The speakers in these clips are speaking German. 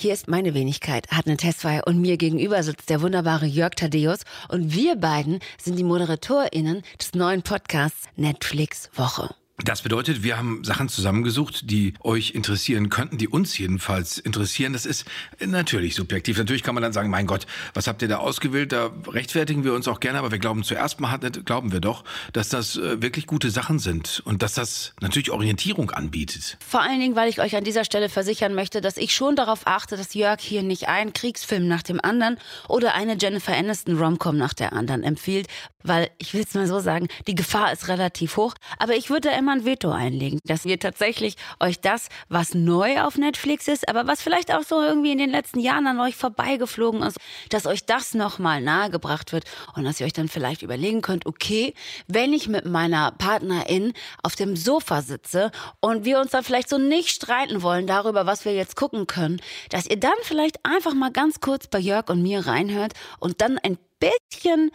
Hier ist meine Wenigkeit, Hartnett Tesfaye und mir gegenüber sitzt der wunderbare Jörg Thaddeus und wir beiden sind die ModeratorInnen des neuen Podcasts Netflix Woche. Das bedeutet, wir haben Sachen zusammengesucht, die euch interessieren könnten, die uns jedenfalls interessieren. Das ist natürlich subjektiv. Natürlich kann man dann sagen, mein Gott, was habt ihr da ausgewählt? Da rechtfertigen wir uns auch gerne, aber wir glauben zuerst mal, glauben wir doch, dass das äh, wirklich gute Sachen sind und dass das natürlich Orientierung anbietet. Vor allen Dingen, weil ich euch an dieser Stelle versichern möchte, dass ich schon darauf achte, dass Jörg hier nicht einen Kriegsfilm nach dem anderen oder eine Jennifer Aniston Romcom nach der anderen empfiehlt, weil ich will es mal so sagen, die Gefahr ist relativ hoch, aber ich würde da immer ein Veto einlegen, dass wir tatsächlich euch das, was neu auf Netflix ist, aber was vielleicht auch so irgendwie in den letzten Jahren an euch vorbeigeflogen ist, dass euch das nochmal nahegebracht wird und dass ihr euch dann vielleicht überlegen könnt, okay, wenn ich mit meiner Partnerin auf dem Sofa sitze und wir uns dann vielleicht so nicht streiten wollen darüber, was wir jetzt gucken können, dass ihr dann vielleicht einfach mal ganz kurz bei Jörg und mir reinhört und dann ein bisschen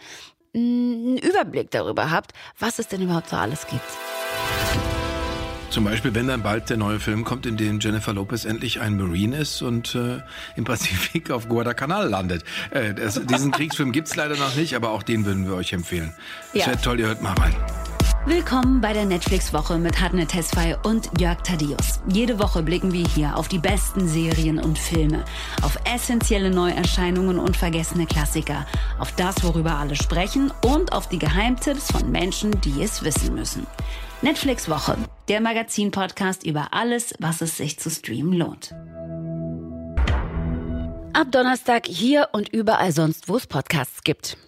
einen Überblick darüber habt, was es denn überhaupt so alles gibt. Zum Beispiel, wenn dann bald der neue Film kommt, in dem Jennifer Lopez endlich ein Marine ist und äh, im Pazifik auf Guadalcanal landet. Äh, das, diesen Kriegsfilm gibt's leider noch nicht, aber auch den würden wir euch empfehlen. Das ja. wäre toll, ihr hört mal rein. Willkommen bei der Netflix-Woche mit Hadne Tesfaye und Jörg Thaddeus. Jede Woche blicken wir hier auf die besten Serien und Filme, auf essentielle Neuerscheinungen und vergessene Klassiker, auf das, worüber alle sprechen und auf die Geheimtipps von Menschen, die es wissen müssen. Netflix-Woche, der Magazin-Podcast über alles, was es sich zu streamen lohnt. Ab Donnerstag hier und überall sonst, wo es Podcasts gibt.